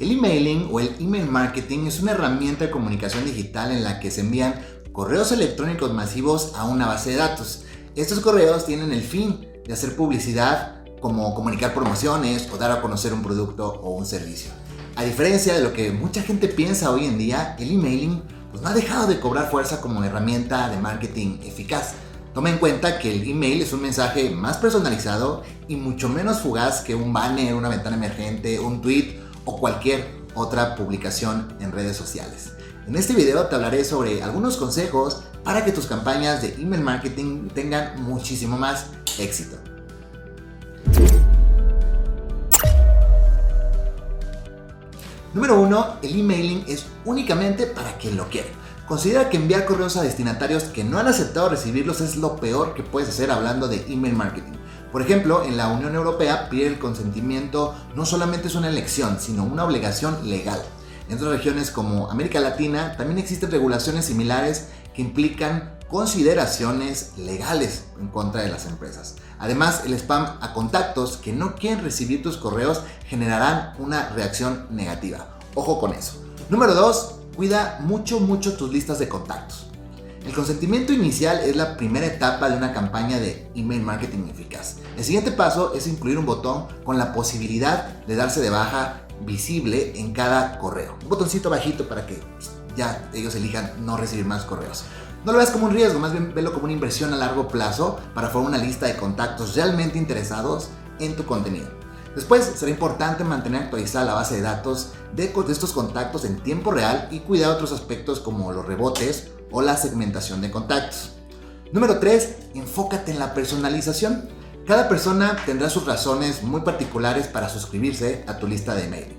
El emailing o el email marketing es una herramienta de comunicación digital en la que se envían correos electrónicos masivos a una base de datos. Estos correos tienen el fin de hacer publicidad como comunicar promociones o dar a conocer un producto o un servicio. A diferencia de lo que mucha gente piensa hoy en día, el emailing pues, no ha dejado de cobrar fuerza como herramienta de marketing eficaz. Toma en cuenta que el email es un mensaje más personalizado y mucho menos fugaz que un banner, una ventana emergente, un tweet o cualquier otra publicación en redes sociales. En este video te hablaré sobre algunos consejos para que tus campañas de email marketing tengan muchísimo más éxito. Número 1. El emailing es únicamente para quien lo quiere. Considera que enviar correos a destinatarios que no han aceptado recibirlos es lo peor que puedes hacer hablando de email marketing. Por ejemplo, en la Unión Europea pedir el consentimiento no solamente es una elección, sino una obligación legal. En otras regiones como América Latina también existen regulaciones similares que implican consideraciones legales en contra de las empresas. Además, el spam a contactos que no quieren recibir tus correos generarán una reacción negativa. Ojo con eso. Número 2. Cuida mucho, mucho tus listas de contactos. El consentimiento inicial es la primera etapa de una campaña de email marketing eficaz. El siguiente paso es incluir un botón con la posibilidad de darse de baja visible en cada correo. Un botoncito bajito para que ya ellos elijan no recibir más correos. No lo veas como un riesgo, más bien velo como una inversión a largo plazo para formar una lista de contactos realmente interesados en tu contenido. Después será importante mantener actualizada la base de datos de, estos contactos en tiempo real y cuidar otros aspectos como los rebotes o la segmentación de contactos. Número 3. Enfócate en la personalización. Cada persona tendrá sus razones muy particulares para suscribirse a tu lista de email.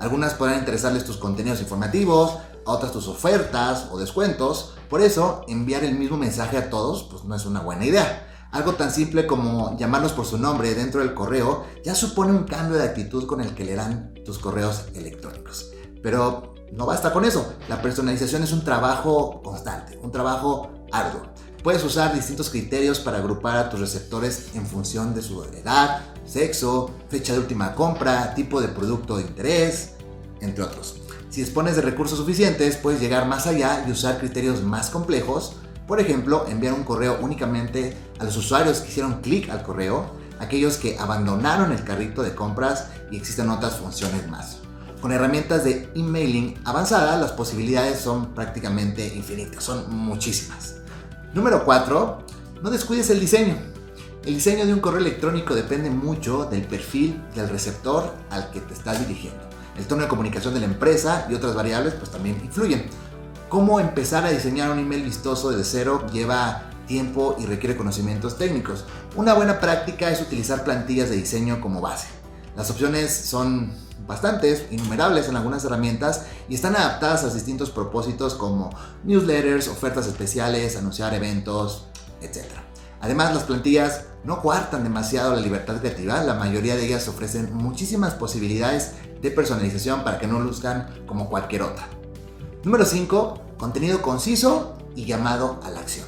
Algunas podrán interesarles tus contenidos informativos, a otras tus ofertas o descuentos. Por eso, enviar el mismo mensaje a todos pues, no es una buena idea. Algo tan simple como llamarlos por su nombre dentro del correo ya supone un cambio de actitud con el que leerán tus correos electrónicos. Pero no basta con eso. La personalización es un trabajo constante, un trabajo arduo. Puedes usar distintos criterios para agrupar a tus receptores en función de su edad, sexo, fecha de última compra, tipo de producto de interés, entre otros. Si dispones de recursos suficientes, puedes llegar más allá y usar criterios más complejos. Por ejemplo, enviar un correo únicamente a los usuarios que hicieron clic al correo, aquellos que abandonaron el carrito de compras y existen otras funciones más. Con herramientas de emailing avanzada, las posibilidades son prácticamente infinitas, son muchísimas. Número 4. No descuides el diseño. El diseño de un correo electrónico depende mucho del perfil del receptor al que te estás dirigiendo. El tono de comunicación de la empresa y otras variables pues también influyen. Cómo empezar a diseñar un email vistoso desde cero lleva tiempo y requiere conocimientos técnicos. Una buena práctica es utilizar plantillas de diseño como base. Las opciones son bastantes, innumerables en algunas herramientas y están adaptadas a distintos propósitos como newsletters, ofertas especiales, anunciar eventos, etc. Además, las plantillas no coartan demasiado la libertad creativa, la mayoría de ellas ofrecen muchísimas posibilidades de personalización para que no luzcan como cualquier otra. Número 5. Contenido conciso y llamado a la acción.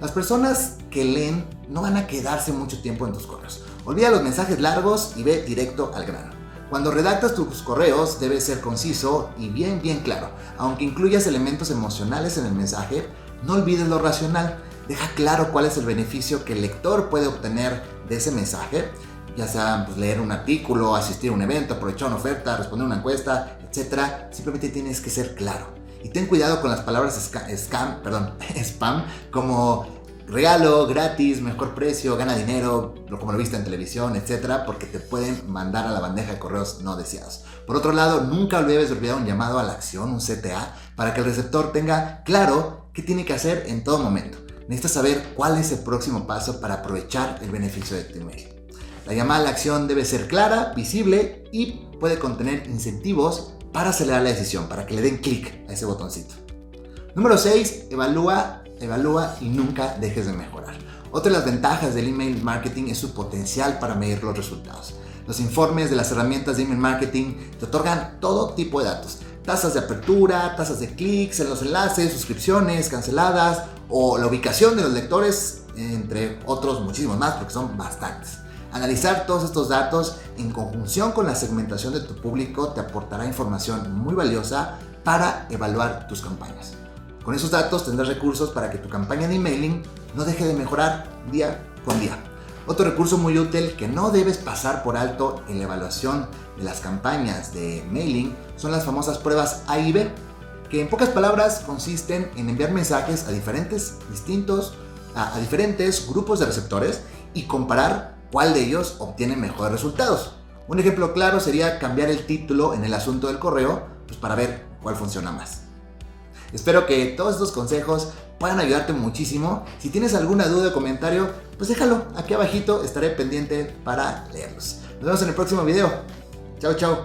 Las personas que leen no van a quedarse mucho tiempo en tus correos. Olvida los mensajes largos y ve directo al grano. Cuando redactas tus correos debe ser conciso y bien bien claro. Aunque incluyas elementos emocionales en el mensaje, no olvides lo racional. Deja claro cuál es el beneficio que el lector puede obtener de ese mensaje, ya sea pues, leer un artículo, asistir a un evento, aprovechar una oferta, responder una encuesta, etc. Simplemente tienes que ser claro. Y ten cuidado con las palabras scam, perdón, spam, como regalo, gratis, mejor precio, gana dinero, como lo viste en televisión, etcétera, porque te pueden mandar a la bandeja de correos no deseados. Por otro lado, nunca debes olvidar un llamado a la acción, un CTA, para que el receptor tenga claro qué tiene que hacer en todo momento. Necesitas saber cuál es el próximo paso para aprovechar el beneficio de tu email. La llamada a la acción debe ser clara, visible y puede contener incentivos para acelerar la decisión, para que le den clic a ese botoncito. Número 6. Evalúa evalúa y nunca dejes de mejorar. Otra de las ventajas del email marketing es su potencial para medir los resultados. Los informes de las herramientas de email marketing te otorgan todo tipo de datos. Tasas de apertura, tasas de clics en los enlaces, suscripciones canceladas o la ubicación de los lectores, entre otros muchísimos más, porque son bastantes. Analizar todos estos datos en conjunción con la segmentación de tu público te aportará información muy valiosa para evaluar tus campañas. Con esos datos tendrás recursos para que tu campaña de emailing no deje de mejorar día con día. Otro recurso muy útil que no debes pasar por alto en la evaluación de las campañas de mailing son las famosas pruebas A y B, que en pocas palabras consisten en enviar mensajes a diferentes, distintos, a, diferentes grupos de receptores y comparar cuál de ellos obtiene mejores resultados. Un ejemplo claro sería cambiar el título en el asunto del correo pues para ver cuál funciona más. Espero que todos estos consejos puedan ayudarte muchísimo. Si tienes alguna duda o comentario, pues déjalo aquí abajito, estaré pendiente para leerlos. Nos vemos en el próximo video. Chao, chao.